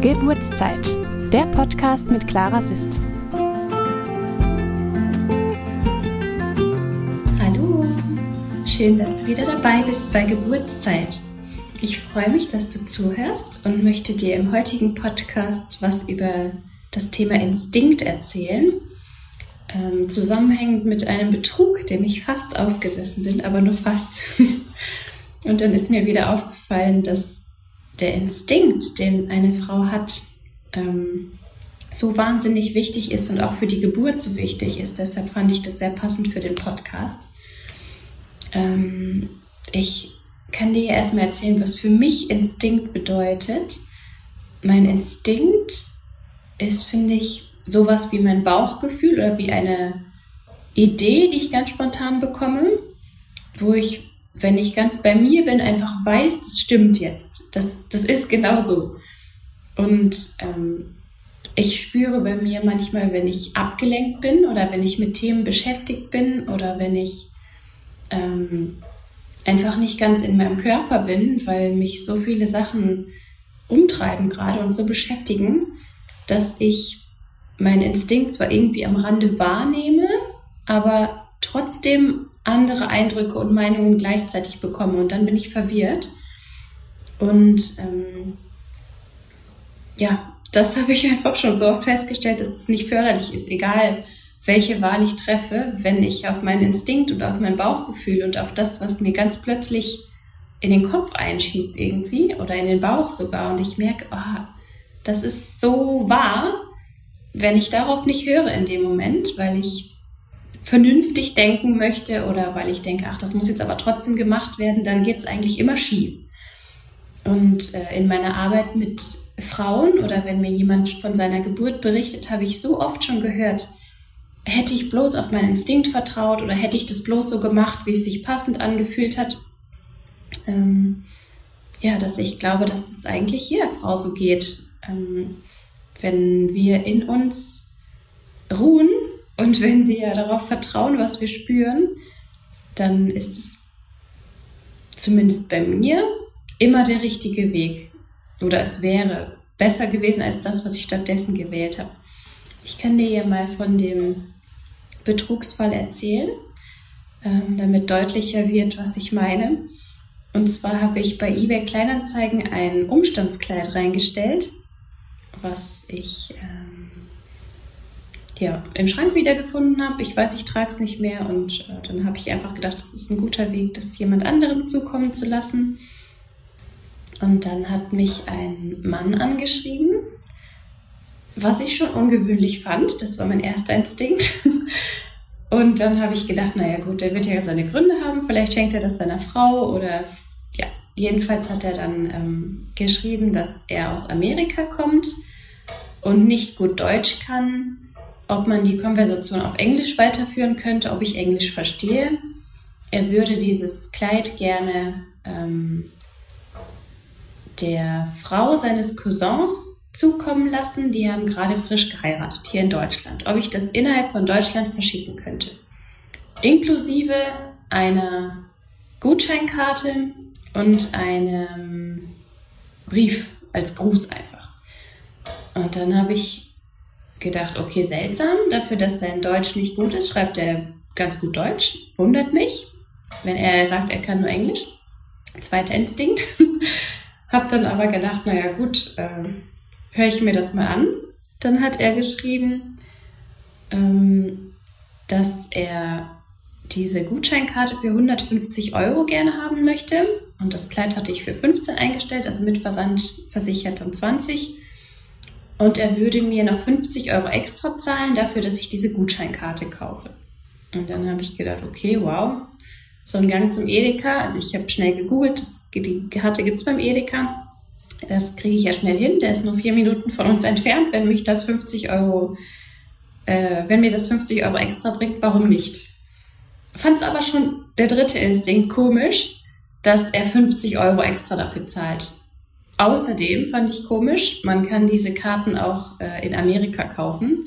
Geburtszeit, der Podcast mit Clara Sist. Hallo, schön, dass du wieder dabei bist bei Geburtszeit. Ich freue mich, dass du zuhörst und möchte dir im heutigen Podcast was über das Thema Instinkt erzählen. Ähm, zusammenhängend mit einem Betrug, dem ich fast aufgesessen bin, aber nur fast. und dann ist mir wieder aufgefallen, dass der Instinkt, den eine Frau hat, ähm, so wahnsinnig wichtig ist und auch für die Geburt so wichtig ist. Deshalb fand ich das sehr passend für den Podcast. Ähm, ich kann dir erstmal erzählen, was für mich Instinkt bedeutet. Mein Instinkt ist, finde ich, sowas wie mein Bauchgefühl oder wie eine Idee, die ich ganz spontan bekomme, wo ich, wenn ich ganz bei mir bin, einfach weiß, das stimmt jetzt. Das, das ist genau so. Und ähm, ich spüre bei mir manchmal, wenn ich abgelenkt bin oder wenn ich mit Themen beschäftigt bin oder wenn ich ähm, einfach nicht ganz in meinem Körper bin, weil mich so viele Sachen umtreiben gerade und so beschäftigen, dass ich meinen Instinkt zwar irgendwie am Rande wahrnehme, aber trotzdem andere Eindrücke und Meinungen gleichzeitig bekomme und dann bin ich verwirrt. Und ähm, ja, das habe ich einfach schon so oft festgestellt, dass es nicht förderlich ist, egal welche Wahl ich treffe, wenn ich auf meinen Instinkt und auf mein Bauchgefühl und auf das, was mir ganz plötzlich in den Kopf einschießt irgendwie oder in den Bauch sogar und ich merke, oh, das ist so wahr, wenn ich darauf nicht höre in dem Moment, weil ich vernünftig denken möchte oder weil ich denke, ach, das muss jetzt aber trotzdem gemacht werden, dann geht es eigentlich immer schief. Und äh, in meiner Arbeit mit Frauen oder wenn mir jemand von seiner Geburt berichtet, habe ich so oft schon gehört, hätte ich bloß auf meinen Instinkt vertraut oder hätte ich das bloß so gemacht, wie es sich passend angefühlt hat. Ähm, ja, dass ich glaube, dass es eigentlich jeder Frau so geht. Ähm, wenn wir in uns ruhen und wenn wir darauf vertrauen, was wir spüren, dann ist es zumindest bei mir immer der richtige Weg. Oder es wäre besser gewesen als das, was ich stattdessen gewählt habe. Ich kann dir ja mal von dem Betrugsfall erzählen, ähm, damit deutlicher wird, was ich meine. Und zwar habe ich bei eBay Kleinanzeigen ein Umstandskleid reingestellt, was ich ähm, ja, im Schrank wiedergefunden habe. Ich weiß, ich trage es nicht mehr und äh, dann habe ich einfach gedacht, das ist ein guter Weg, das jemand anderem zukommen zu lassen. Und dann hat mich ein Mann angeschrieben, was ich schon ungewöhnlich fand. Das war mein erster Instinkt. Und dann habe ich gedacht, naja gut, der wird ja seine Gründe haben. Vielleicht schenkt er das seiner Frau oder ja. Jedenfalls hat er dann ähm, geschrieben, dass er aus Amerika kommt und nicht gut Deutsch kann, ob man die Konversation auf Englisch weiterführen könnte, ob ich Englisch verstehe. Er würde dieses Kleid gerne ähm, der Frau seines Cousins zukommen lassen. Die haben gerade frisch geheiratet hier in Deutschland. Ob ich das innerhalb von Deutschland verschicken könnte. Inklusive einer Gutscheinkarte und einem Brief als Gruß einfach. Und dann habe ich gedacht, okay, seltsam, dafür, dass sein Deutsch nicht gut ist, schreibt er ganz gut Deutsch. Wundert mich, wenn er sagt, er kann nur Englisch. Zweiter Instinkt. hab dann aber gedacht, naja gut, äh, höre ich mir das mal an. Dann hat er geschrieben, ähm, dass er diese Gutscheinkarte für 150 Euro gerne haben möchte. Und das Kleid hatte ich für 15 eingestellt, also mit Versand versichert dann 20. Und er würde mir noch 50 Euro extra zahlen dafür, dass ich diese Gutscheinkarte kaufe. Und dann habe ich gedacht, okay, wow, so ein Gang zum Edeka. Also ich habe schnell gegoogelt, das, die Karte gibt es beim Edeka. Das kriege ich ja schnell hin. Der ist nur vier Minuten von uns entfernt. Wenn mich das 50 Euro, äh, wenn mir das 50 Euro extra bringt, warum nicht? Fand es aber schon der dritte Instinkt komisch, dass er 50 Euro extra dafür zahlt. Außerdem fand ich komisch, man kann diese Karten auch äh, in Amerika kaufen,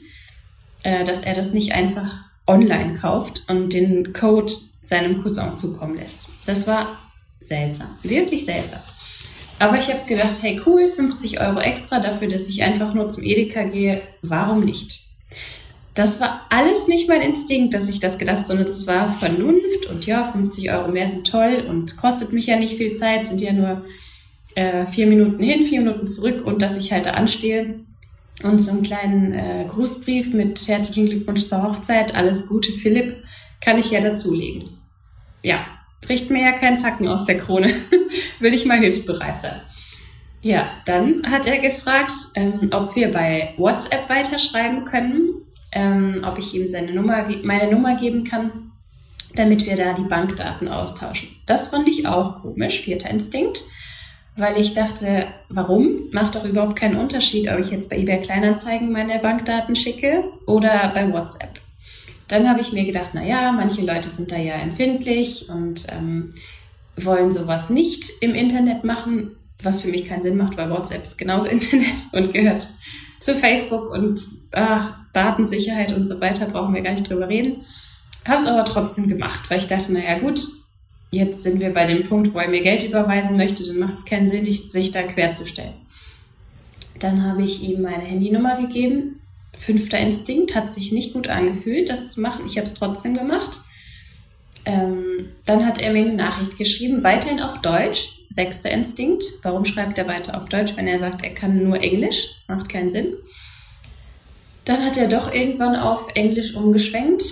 äh, dass er das nicht einfach online kauft und den Code seinem Cousin zukommen lässt. Das war seltsam, wirklich seltsam. Aber ich habe gedacht, hey cool, 50 Euro extra dafür, dass ich einfach nur zum Edeka gehe. Warum nicht? Das war alles nicht mein Instinkt, dass ich das gedacht sondern das war Vernunft und ja, 50 Euro mehr sind toll und kostet mich ja nicht viel Zeit, sind ja nur äh, vier Minuten hin, vier Minuten zurück und dass ich halt da anstehe und so einen kleinen äh, Grußbrief mit herzlichen Glückwunsch zur Hochzeit, alles Gute Philipp, kann ich ja dazulegen. Ja, bricht mir ja kein Zacken aus der Krone. Will ich mal hilfsbereit sein. Ja, dann hat er gefragt, ähm, ob wir bei WhatsApp weiterschreiben können, ähm, ob ich ihm seine Nummer, meine Nummer geben kann, damit wir da die Bankdaten austauschen. Das fand ich auch komisch, vierter Instinkt, weil ich dachte, warum? Macht doch überhaupt keinen Unterschied, ob ich jetzt bei eBay Kleinanzeigen meine Bankdaten schicke oder bei WhatsApp. Dann habe ich mir gedacht, na ja, manche Leute sind da ja empfindlich und ähm, wollen sowas nicht im Internet machen, was für mich keinen Sinn macht, weil WhatsApp ist genauso Internet und gehört zu Facebook und ach, Datensicherheit und so weiter brauchen wir gar nicht drüber reden. Habe es aber trotzdem gemacht, weil ich dachte, naja gut, jetzt sind wir bei dem Punkt, wo er mir Geld überweisen möchte, dann macht es keinen Sinn, sich da querzustellen. Dann habe ich ihm meine Handynummer gegeben fünfter Instinkt, hat sich nicht gut angefühlt, das zu machen. Ich habe es trotzdem gemacht. Ähm, dann hat er mir eine Nachricht geschrieben, weiterhin auf Deutsch, sechster Instinkt. Warum schreibt er weiter auf Deutsch, wenn er sagt, er kann nur Englisch? Macht keinen Sinn. Dann hat er doch irgendwann auf Englisch umgeschwenkt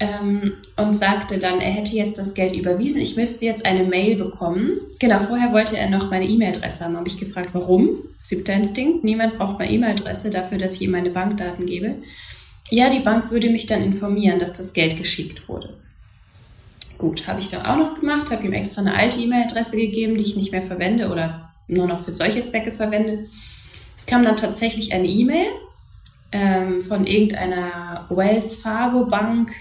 ähm, und sagte dann, er hätte jetzt das Geld überwiesen. Ich müsste jetzt eine Mail bekommen. Genau, vorher wollte er noch meine E-Mail-Adresse haben. Habe ich gefragt, warum? Siebter Instinkt. Niemand braucht meine E-Mail-Adresse dafür, dass ich ihm meine Bankdaten gebe. Ja, die Bank würde mich dann informieren, dass das Geld geschickt wurde. Gut, habe ich dann auch noch gemacht, habe ihm extra eine alte E-Mail-Adresse gegeben, die ich nicht mehr verwende oder nur noch für solche Zwecke verwende. Es kam dann tatsächlich eine E-Mail ähm, von irgendeiner Wells Fargo Bank,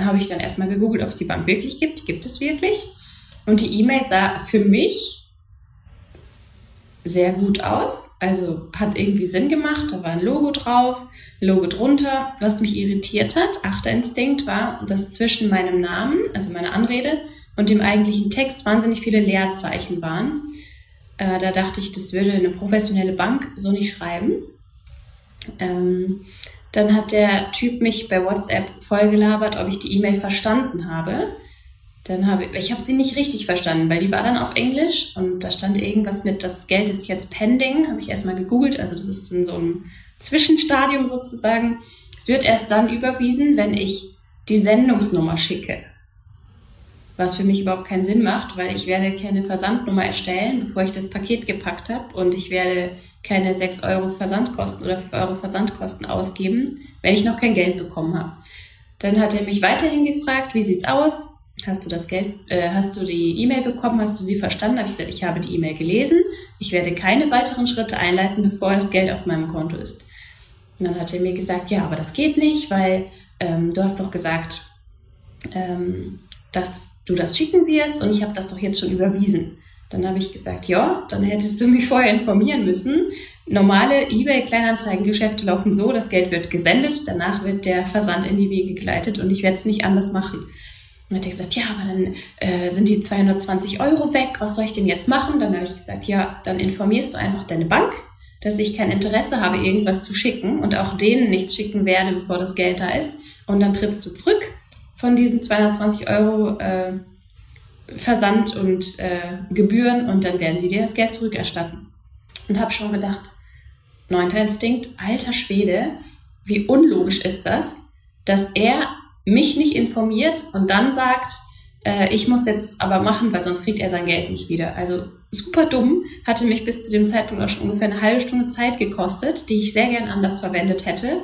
habe ich dann erstmal gegoogelt, ob es die Bank wirklich gibt. Gibt es wirklich? Und die E-Mail sah für mich sehr gut aus. Also hat irgendwie Sinn gemacht. Da war ein Logo drauf, Logo drunter. Was mich irritiert hat, achter Instinkt, war, dass zwischen meinem Namen, also meiner Anrede, und dem eigentlichen Text wahnsinnig viele Leerzeichen waren. Äh, da dachte ich, das würde eine professionelle Bank so nicht schreiben. Ähm, dann hat der Typ mich bei WhatsApp vollgelabert, ob ich die E-Mail verstanden habe. Dann habe ich, ich habe sie nicht richtig verstanden, weil die war dann auf Englisch und da stand irgendwas mit, das Geld ist jetzt pending. Habe ich erstmal gegoogelt, also das ist in so einem Zwischenstadium sozusagen. Es wird erst dann überwiesen, wenn ich die Sendungsnummer schicke. Was für mich überhaupt keinen Sinn macht, weil ich werde keine Versandnummer erstellen, bevor ich das Paket gepackt habe und ich werde keine 6 Euro Versandkosten oder 5 Euro Versandkosten ausgeben, wenn ich noch kein Geld bekommen habe. Dann hat er mich weiterhin gefragt, wie sieht's aus? Hast du das Geld, äh, hast du die E-Mail bekommen? Hast du sie verstanden? Habe ich gesagt, ich habe die E-Mail gelesen. Ich werde keine weiteren Schritte einleiten, bevor das Geld auf meinem Konto ist. Und dann hat er mir gesagt, ja, aber das geht nicht, weil ähm, du hast doch gesagt, ähm, dass du das schicken wirst und ich habe das doch jetzt schon überwiesen. Dann habe ich gesagt, ja, dann hättest du mich vorher informieren müssen. Normale eBay-Kleinanzeigengeschäfte laufen so, das Geld wird gesendet, danach wird der Versand in die Wege geleitet und ich werde es nicht anders machen. Dann hat er gesagt, ja, aber dann äh, sind die 220 Euro weg, was soll ich denn jetzt machen? Dann habe ich gesagt, ja, dann informierst du einfach deine Bank, dass ich kein Interesse habe, irgendwas zu schicken und auch denen nichts schicken werde, bevor das Geld da ist. Und dann trittst du zurück von diesen 220 Euro äh, Versand und äh, Gebühren und dann werden die dir das Geld zurückerstatten. Und habe schon gedacht, neunter Instinkt, alter Schwede, wie unlogisch ist das, dass er mich nicht informiert und dann sagt, äh, ich muss jetzt aber machen, weil sonst kriegt er sein Geld nicht wieder. Also super dumm, hatte mich bis zu dem Zeitpunkt auch schon ungefähr eine halbe Stunde Zeit gekostet, die ich sehr gern anders verwendet hätte.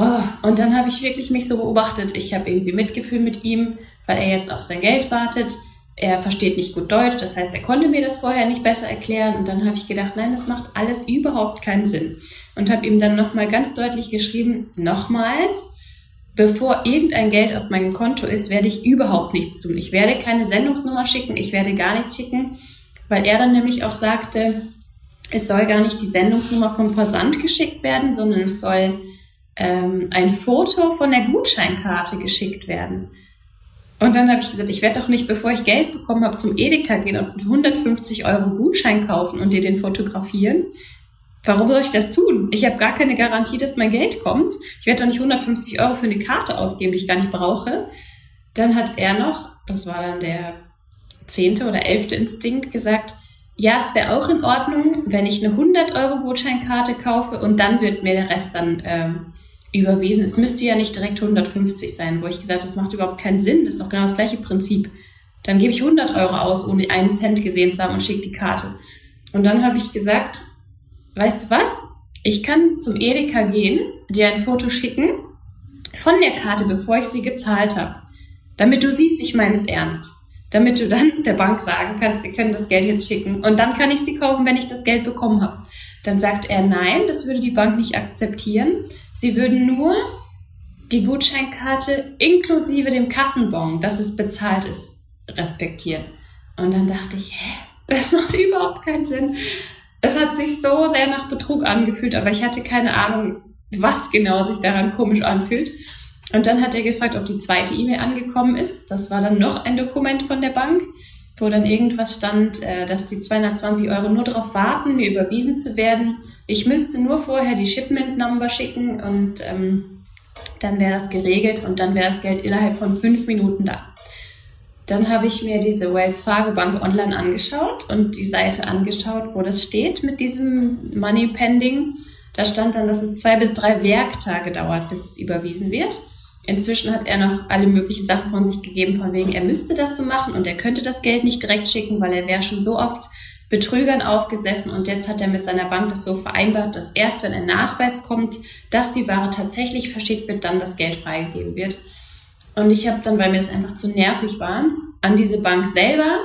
Oh, und dann habe ich wirklich mich so beobachtet. Ich habe irgendwie Mitgefühl mit ihm, weil er jetzt auf sein Geld wartet. Er versteht nicht gut Deutsch, das heißt, er konnte mir das vorher nicht besser erklären. Und dann habe ich gedacht, nein, das macht alles überhaupt keinen Sinn. Und habe ihm dann nochmal ganz deutlich geschrieben, nochmals, bevor irgendein Geld auf meinem Konto ist, werde ich überhaupt nichts tun. Ich werde keine Sendungsnummer schicken, ich werde gar nichts schicken, weil er dann nämlich auch sagte, es soll gar nicht die Sendungsnummer vom Versand geschickt werden, sondern es soll ähm, ein Foto von der Gutscheinkarte geschickt werden. Und dann habe ich gesagt, ich werde doch nicht, bevor ich Geld bekommen habe, zum Edeka gehen und 150 Euro Gutschein kaufen und dir den fotografieren. Warum soll ich das tun? Ich habe gar keine Garantie, dass mein Geld kommt. Ich werde doch nicht 150 Euro für eine Karte ausgeben, die ich gar nicht brauche. Dann hat er noch, das war dann der zehnte oder elfte Instinkt, gesagt, ja, es wäre auch in Ordnung, wenn ich eine 100 Euro Gutscheinkarte kaufe und dann wird mir der Rest dann ähm, überwiesen. Es müsste ja nicht direkt 150 sein, wo ich gesagt habe, das macht überhaupt keinen Sinn. Das ist doch genau das gleiche Prinzip. Dann gebe ich 100 Euro aus, ohne einen Cent gesehen zu haben und schicke die Karte. Und dann habe ich gesagt, weißt du was? Ich kann zum Edeka gehen, dir ein Foto schicken von der Karte, bevor ich sie gezahlt habe. Damit du siehst, ich meine es ernst. Damit du dann der Bank sagen kannst, sie können das Geld jetzt schicken. Und dann kann ich sie kaufen, wenn ich das Geld bekommen habe. Dann sagt er, nein, das würde die Bank nicht akzeptieren. Sie würden nur die Gutscheinkarte inklusive dem Kassenbon, dass es bezahlt ist, respektieren. Und dann dachte ich, hä, das macht überhaupt keinen Sinn. Es hat sich so sehr nach Betrug angefühlt, aber ich hatte keine Ahnung, was genau sich daran komisch anfühlt. Und dann hat er gefragt, ob die zweite E-Mail angekommen ist. Das war dann noch ein Dokument von der Bank wo dann irgendwas stand, äh, dass die 220 Euro nur darauf warten, mir überwiesen zu werden. Ich müsste nur vorher die Shipment Number schicken und ähm, dann wäre das geregelt und dann wäre das Geld innerhalb von fünf Minuten da. Dann habe ich mir diese Wells Fargo Bank online angeschaut und die Seite angeschaut, wo das steht mit diesem Money Pending. Da stand dann, dass es zwei bis drei Werktage dauert, bis es überwiesen wird. Inzwischen hat er noch alle möglichen Sachen von sich gegeben, von wegen, er müsste das so machen und er könnte das Geld nicht direkt schicken, weil er wäre schon so oft Betrügern aufgesessen und jetzt hat er mit seiner Bank das so vereinbart, dass erst wenn ein Nachweis kommt, dass die Ware tatsächlich verschickt wird, dann das Geld freigegeben wird. Und ich habe dann, weil mir das einfach zu nervig war, an diese Bank selber,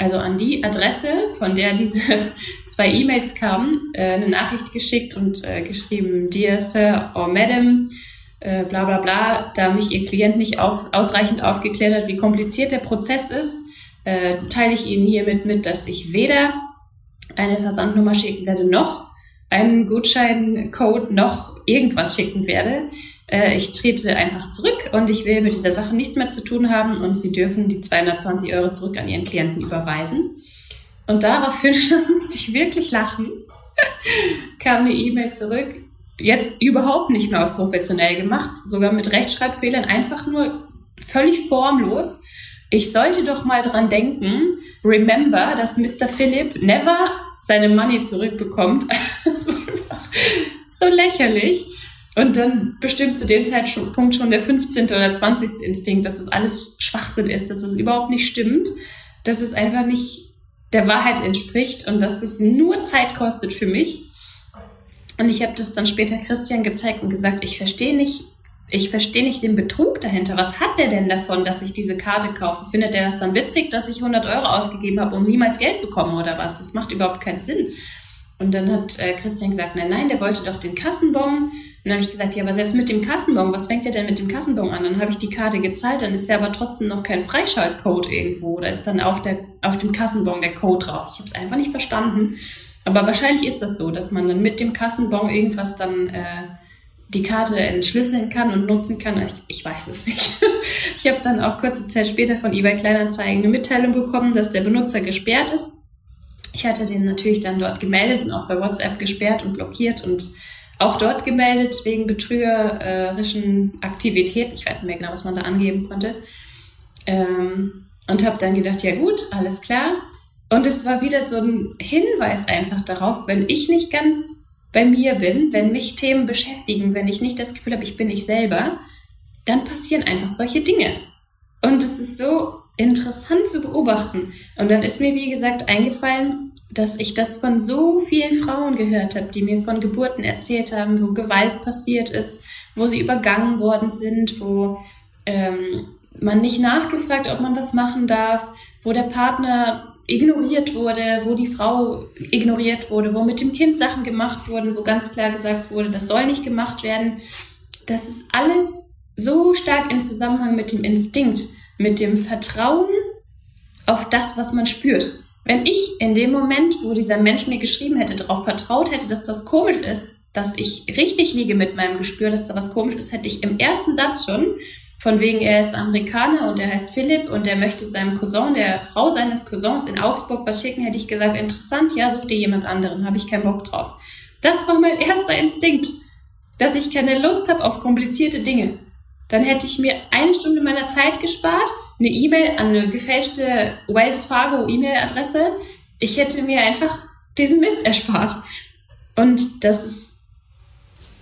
also an die Adresse, von der diese zwei E-Mails kamen, äh, eine Nachricht geschickt und äh, geschrieben, Dear Sir or Madam, äh, bla bla bla, da mich ihr Klient nicht auf, ausreichend aufgeklärt hat, wie kompliziert der Prozess ist, äh, teile ich Ihnen hiermit mit, dass ich weder eine Versandnummer schicken werde, noch einen Gutscheincode, noch irgendwas schicken werde. Äh, ich trete einfach zurück und ich will mit dieser Sache nichts mehr zu tun haben und Sie dürfen die 220 Euro zurück an Ihren Klienten überweisen. Und daraufhin musste ich wirklich lachen. kam eine E-Mail zurück jetzt überhaupt nicht mehr auf professionell gemacht, sogar mit Rechtschreibfehlern, einfach nur völlig formlos. Ich sollte doch mal dran denken, remember, dass Mr. Philip never seine Money zurückbekommt. das war so lächerlich. Und dann bestimmt zu dem Zeitpunkt schon der 15. oder 20. Instinkt, dass es alles Schwachsinn ist, dass es überhaupt nicht stimmt, dass es einfach nicht der Wahrheit entspricht und dass es nur Zeit kostet für mich. Und ich habe das dann später Christian gezeigt und gesagt, ich verstehe nicht, ich verstehe nicht den Betrug dahinter. Was hat der denn davon, dass ich diese Karte kaufe? Findet der das dann witzig, dass ich 100 Euro ausgegeben habe und niemals Geld bekomme oder was? Das macht überhaupt keinen Sinn. Und dann hat äh, Christian gesagt, nein, nein, der wollte doch den Kassenbon. Dann habe ich gesagt, ja, aber selbst mit dem Kassenbon, was fängt der denn mit dem Kassenbon an? Dann habe ich die Karte gezahlt, dann ist ja aber trotzdem noch kein Freischaltcode irgendwo. Da ist dann auf, der, auf dem Kassenbon der Code drauf. Ich habe es einfach nicht verstanden. Aber wahrscheinlich ist das so, dass man dann mit dem Kassenbon irgendwas dann äh, die Karte entschlüsseln kann und nutzen kann. Ich, ich weiß es nicht. ich habe dann auch kurze Zeit später von eBay Kleinanzeigen eine Mitteilung bekommen, dass der Benutzer gesperrt ist. Ich hatte den natürlich dann dort gemeldet und auch bei WhatsApp gesperrt und blockiert und auch dort gemeldet wegen betrügerischen Aktivitäten. Ich weiß nicht mehr genau, was man da angeben konnte. Ähm, und habe dann gedacht, ja gut, alles klar. Und es war wieder so ein Hinweis einfach darauf, wenn ich nicht ganz bei mir bin, wenn mich Themen beschäftigen, wenn ich nicht das Gefühl habe, ich bin ich selber, dann passieren einfach solche Dinge. Und es ist so interessant zu beobachten. Und dann ist mir, wie gesagt, eingefallen, dass ich das von so vielen Frauen gehört habe, die mir von Geburten erzählt haben, wo Gewalt passiert ist, wo sie übergangen worden sind, wo ähm, man nicht nachgefragt, ob man was machen darf, wo der Partner ignoriert wurde, wo die Frau ignoriert wurde, wo mit dem Kind Sachen gemacht wurden, wo ganz klar gesagt wurde, das soll nicht gemacht werden. Das ist alles so stark in Zusammenhang mit dem Instinkt, mit dem Vertrauen auf das, was man spürt. Wenn ich in dem Moment, wo dieser Mensch mir geschrieben hätte, darauf vertraut hätte, dass das komisch ist, dass ich richtig liege mit meinem Gespür, dass da was komisch ist, hätte ich im ersten Satz schon von wegen, er ist Amerikaner und er heißt Philipp und er möchte seinem Cousin, der Frau seines Cousins in Augsburg was schicken, hätte ich gesagt, interessant, ja, such dir jemand anderen, habe ich keinen Bock drauf. Das war mein erster Instinkt, dass ich keine Lust habe auf komplizierte Dinge. Dann hätte ich mir eine Stunde meiner Zeit gespart, eine E-Mail an eine gefälschte Wells Fargo E-Mail-Adresse. Ich hätte mir einfach diesen Mist erspart. Und das ist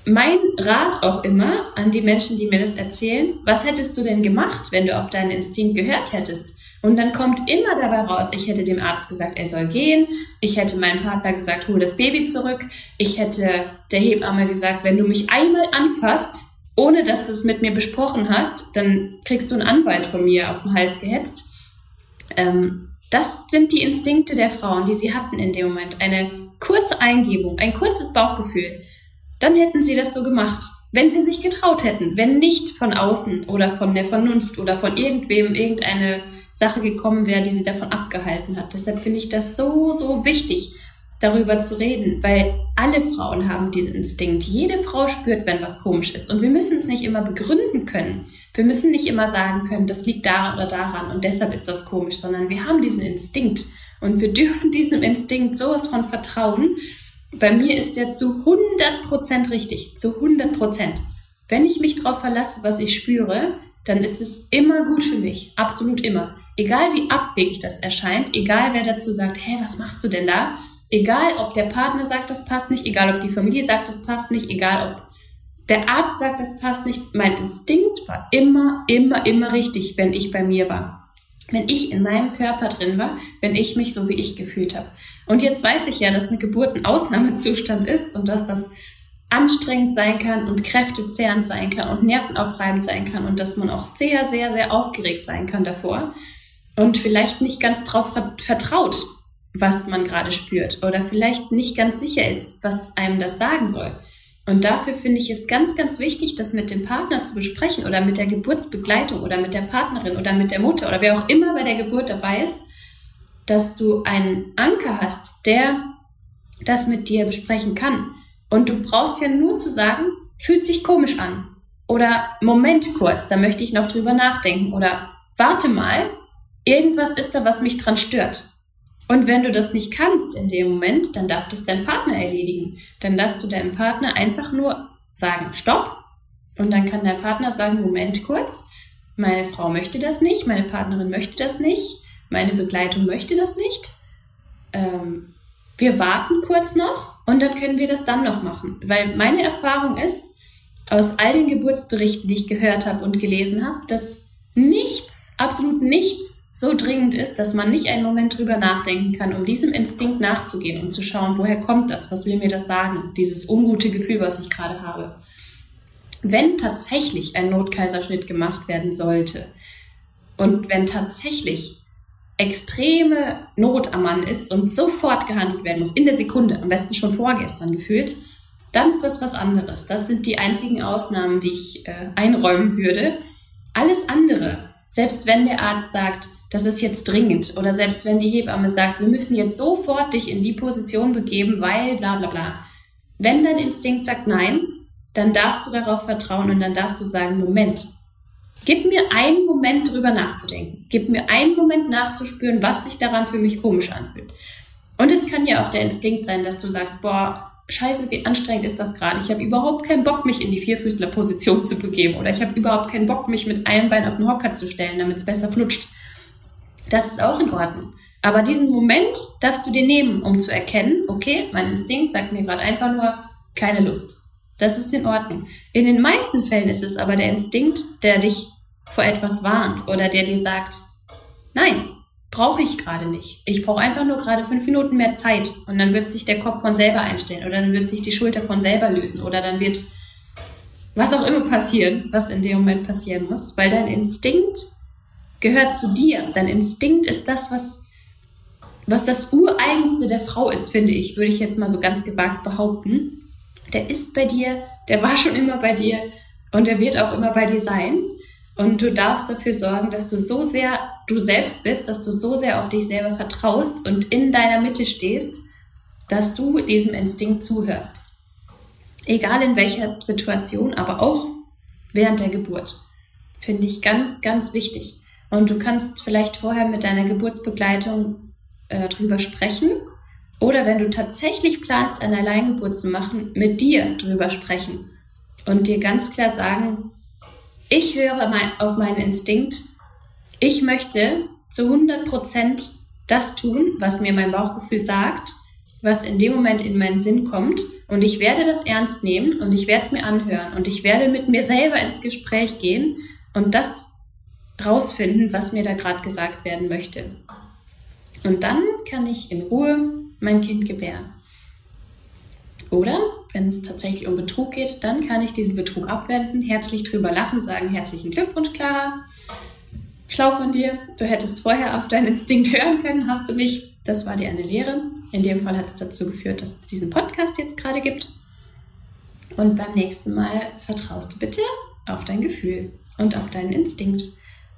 mein Rat auch immer an die Menschen, die mir das erzählen, was hättest du denn gemacht, wenn du auf deinen Instinkt gehört hättest? Und dann kommt immer dabei raus, ich hätte dem Arzt gesagt, er soll gehen, ich hätte meinem Partner gesagt, hol das Baby zurück, ich hätte der Hebamme gesagt, wenn du mich einmal anfasst, ohne dass du es mit mir besprochen hast, dann kriegst du einen Anwalt von mir auf den Hals gehetzt. Ähm, das sind die Instinkte der Frauen, die sie hatten in dem Moment. Eine kurze Eingebung, ein kurzes Bauchgefühl dann hätten sie das so gemacht. Wenn sie sich getraut hätten, wenn nicht von außen oder von der Vernunft oder von irgendwem irgendeine Sache gekommen wäre, die sie davon abgehalten hat. Deshalb finde ich das so, so wichtig, darüber zu reden, weil alle Frauen haben diesen Instinkt. Jede Frau spürt, wenn was komisch ist. Und wir müssen es nicht immer begründen können. Wir müssen nicht immer sagen können, das liegt daran oder daran und deshalb ist das komisch, sondern wir haben diesen Instinkt. Und wir dürfen diesem Instinkt sowas von vertrauen bei mir ist der zu 100% richtig, zu 100%. Wenn ich mich darauf verlasse, was ich spüre, dann ist es immer gut für mich, absolut immer. Egal wie abwegig das erscheint, egal wer dazu sagt, hey, was machst du denn da? Egal ob der Partner sagt, das passt nicht, egal ob die Familie sagt, das passt nicht, egal ob der Arzt sagt, das passt nicht, mein Instinkt war immer, immer, immer richtig, wenn ich bei mir war wenn ich in meinem Körper drin war, wenn ich mich so wie ich gefühlt habe. Und jetzt weiß ich ja, dass eine Geburt ein Ausnahmezustand ist und dass das anstrengend sein kann und kräftezehrend sein kann und nervenaufreibend sein kann und dass man auch sehr, sehr, sehr aufgeregt sein kann davor und vielleicht nicht ganz drauf vertraut, was man gerade spürt oder vielleicht nicht ganz sicher ist, was einem das sagen soll. Und dafür finde ich es ganz, ganz wichtig, das mit dem Partner zu besprechen oder mit der Geburtsbegleitung oder mit der Partnerin oder mit der Mutter oder wer auch immer bei der Geburt dabei ist, dass du einen Anker hast, der das mit dir besprechen kann. Und du brauchst ja nur zu sagen, fühlt sich komisch an. Oder Moment kurz, da möchte ich noch drüber nachdenken. Oder warte mal, irgendwas ist da, was mich dran stört. Und wenn du das nicht kannst in dem Moment, dann darf das dein Partner erledigen. Dann darfst du deinem Partner einfach nur sagen, stopp. Und dann kann dein Partner sagen, Moment kurz, meine Frau möchte das nicht, meine Partnerin möchte das nicht, meine Begleitung möchte das nicht. Ähm, wir warten kurz noch und dann können wir das dann noch machen. Weil meine Erfahrung ist, aus all den Geburtsberichten, die ich gehört habe und gelesen habe, dass nichts, absolut nichts so dringend ist, dass man nicht einen Moment drüber nachdenken kann, um diesem Instinkt nachzugehen und zu schauen, woher kommt das, was will mir das sagen, dieses ungute Gefühl, was ich gerade habe. Wenn tatsächlich ein Notkaiserschnitt gemacht werden sollte und wenn tatsächlich extreme Not am Mann ist und sofort gehandelt werden muss, in der Sekunde, am besten schon vorgestern gefühlt, dann ist das was anderes. Das sind die einzigen Ausnahmen, die ich äh, einräumen würde. Alles andere, selbst wenn der Arzt sagt, das ist jetzt dringend. Oder selbst wenn die Hebamme sagt, wir müssen jetzt sofort dich in die Position begeben, weil bla bla bla. Wenn dein Instinkt sagt nein, dann darfst du darauf vertrauen und dann darfst du sagen, Moment, gib mir einen Moment drüber nachzudenken. Gib mir einen Moment nachzuspüren, was sich daran für mich komisch anfühlt. Und es kann ja auch der Instinkt sein, dass du sagst, boah, scheiße, wie anstrengend ist das gerade. Ich habe überhaupt keinen Bock, mich in die Vierfüßler-Position zu begeben. Oder ich habe überhaupt keinen Bock, mich mit einem Bein auf den Hocker zu stellen, damit es besser flutscht. Das ist auch in Ordnung. Aber diesen Moment darfst du dir nehmen, um zu erkennen, okay, mein Instinkt sagt mir gerade einfach nur keine Lust. Das ist in Ordnung. In den meisten Fällen ist es aber der Instinkt, der dich vor etwas warnt oder der dir sagt, nein, brauche ich gerade nicht. Ich brauche einfach nur gerade fünf Minuten mehr Zeit und dann wird sich der Kopf von selber einstellen oder dann wird sich die Schulter von selber lösen oder dann wird was auch immer passieren, was in dem Moment passieren muss, weil dein Instinkt gehört zu dir. Dein Instinkt ist das, was, was das Ureigenste der Frau ist, finde ich, würde ich jetzt mal so ganz gewagt behaupten. Der ist bei dir, der war schon immer bei dir und der wird auch immer bei dir sein. Und du darfst dafür sorgen, dass du so sehr du selbst bist, dass du so sehr auf dich selber vertraust und in deiner Mitte stehst, dass du diesem Instinkt zuhörst. Egal in welcher Situation, aber auch während der Geburt. Finde ich ganz, ganz wichtig. Und du kannst vielleicht vorher mit deiner Geburtsbegleitung äh, drüber sprechen. Oder wenn du tatsächlich planst, eine Alleingeburt zu machen, mit dir drüber sprechen. Und dir ganz klar sagen, ich höre mein, auf meinen Instinkt. Ich möchte zu 100 Prozent das tun, was mir mein Bauchgefühl sagt, was in dem Moment in meinen Sinn kommt. Und ich werde das ernst nehmen und ich werde es mir anhören und ich werde mit mir selber ins Gespräch gehen und das rausfinden, was mir da gerade gesagt werden möchte. Und dann kann ich in Ruhe mein Kind gebären. Oder wenn es tatsächlich um Betrug geht, dann kann ich diesen Betrug abwenden, herzlich drüber lachen, sagen herzlichen Glückwunsch, Clara. Schlau von dir. Du hättest vorher auf deinen Instinkt hören können, hast du nicht. Das war dir eine Lehre. In dem Fall hat es dazu geführt, dass es diesen Podcast jetzt gerade gibt. Und beim nächsten Mal vertraust du bitte auf dein Gefühl und auf deinen Instinkt,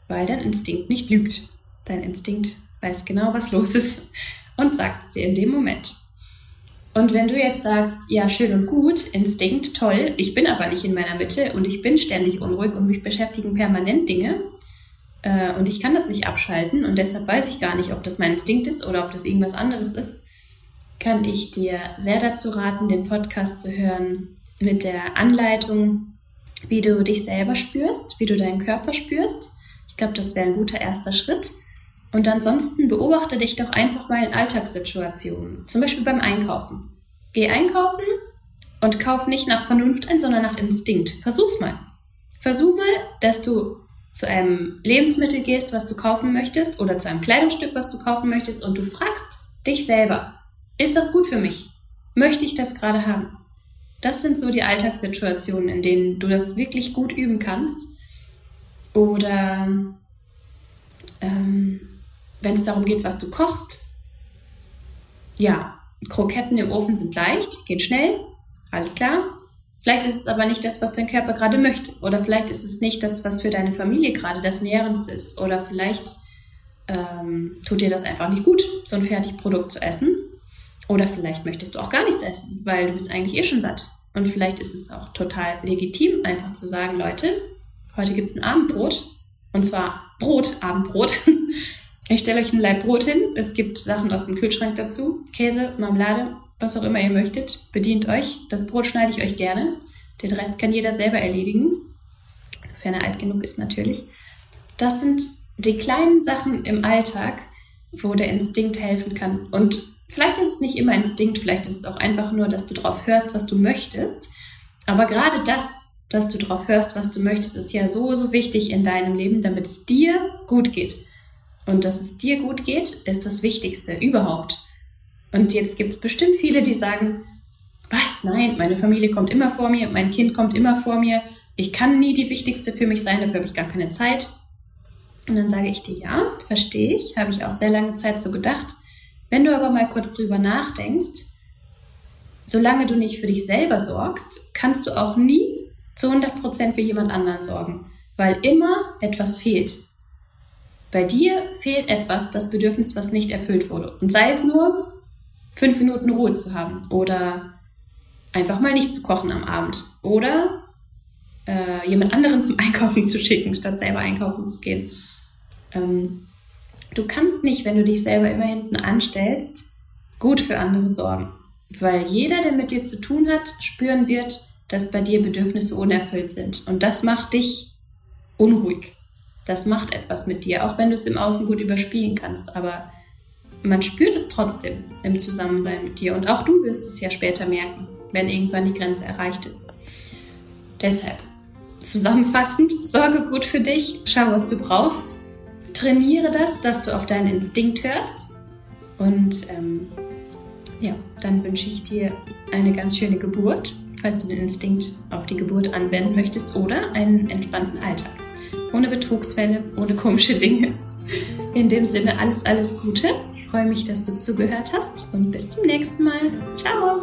weil dein Instinkt nicht lügt. Dein Instinkt weiß genau, was los ist und sagt es dir in dem Moment. Und wenn du jetzt sagst, ja, schön und gut, Instinkt, toll, ich bin aber nicht in meiner Mitte und ich bin ständig unruhig und mich beschäftigen permanent Dinge äh, und ich kann das nicht abschalten und deshalb weiß ich gar nicht, ob das mein Instinkt ist oder ob das irgendwas anderes ist, kann ich dir sehr dazu raten, den Podcast zu hören mit der Anleitung, wie du dich selber spürst, wie du deinen Körper spürst. Ich glaube, das wäre ein guter erster Schritt. Und ansonsten beobachte dich doch einfach mal in Alltagssituationen, zum Beispiel beim Einkaufen. Geh einkaufen und kauf nicht nach Vernunft ein, sondern nach Instinkt. Versuch's mal. Versuch mal, dass du zu einem Lebensmittel gehst, was du kaufen möchtest, oder zu einem Kleidungsstück, was du kaufen möchtest, und du fragst dich selber, ist das gut für mich? Möchte ich das gerade haben? Das sind so die Alltagssituationen, in denen du das wirklich gut üben kannst. Oder ähm, wenn es darum geht, was du kochst, ja, Kroketten im Ofen sind leicht, geht schnell, alles klar. Vielleicht ist es aber nicht das, was dein Körper gerade möchte. Oder vielleicht ist es nicht das, was für deine Familie gerade das Nährendste ist. Oder vielleicht ähm, tut dir das einfach nicht gut, so ein Fertigprodukt zu essen. Oder vielleicht möchtest du auch gar nichts essen, weil du bist eigentlich eh schon satt. Und vielleicht ist es auch total legitim, einfach zu sagen, Leute, heute gibt es ein Abendbrot. Und zwar Brot, Abendbrot. Ich stelle euch ein Leib Brot hin. Es gibt Sachen aus dem Kühlschrank dazu. Käse, Marmelade, was auch immer ihr möchtet. Bedient euch. Das Brot schneide ich euch gerne. Den Rest kann jeder selber erledigen. Sofern er alt genug ist natürlich. Das sind die kleinen Sachen im Alltag, wo der Instinkt helfen kann. Und vielleicht ist es nicht immer Instinkt, vielleicht ist es auch einfach nur, dass du drauf hörst, was du möchtest. Aber gerade das, dass du drauf hörst, was du möchtest, ist ja so, so wichtig in deinem Leben, damit es dir gut geht. Und dass es dir gut geht, ist das Wichtigste überhaupt. Und jetzt gibt es bestimmt viele, die sagen, was? Nein, meine Familie kommt immer vor mir, mein Kind kommt immer vor mir, ich kann nie die Wichtigste für mich sein, dafür habe ich gar keine Zeit. Und dann sage ich dir, ja, verstehe ich, habe ich auch sehr lange Zeit so gedacht. Wenn du aber mal kurz drüber nachdenkst, solange du nicht für dich selber sorgst, kannst du auch nie zu 100% für jemand anderen sorgen, weil immer etwas fehlt. Bei dir fehlt etwas, das Bedürfnis, was nicht erfüllt wurde. Und sei es nur, fünf Minuten Ruhe zu haben oder einfach mal nicht zu kochen am Abend oder äh, jemand anderen zum Einkaufen zu schicken, statt selber einkaufen zu gehen. Ähm, du kannst nicht, wenn du dich selber immer hinten anstellst, gut für andere sorgen. Weil jeder, der mit dir zu tun hat, spüren wird, dass bei dir Bedürfnisse unerfüllt sind. Und das macht dich unruhig das macht etwas mit dir, auch wenn du es im Außen gut überspielen kannst. Aber man spürt es trotzdem im Zusammensein mit dir. Und auch du wirst es ja später merken, wenn irgendwann die Grenze erreicht ist. Deshalb, zusammenfassend, sorge gut für dich, schau, was du brauchst, trainiere das, dass du auf deinen Instinkt hörst. Und ähm, ja, dann wünsche ich dir eine ganz schöne Geburt, falls du den Instinkt auf die Geburt anwenden möchtest, oder einen entspannten Alltag ohne Betrugsfälle, ohne komische Dinge. In dem Sinne alles, alles Gute. Ich freue mich, dass du zugehört hast und bis zum nächsten Mal. Ciao!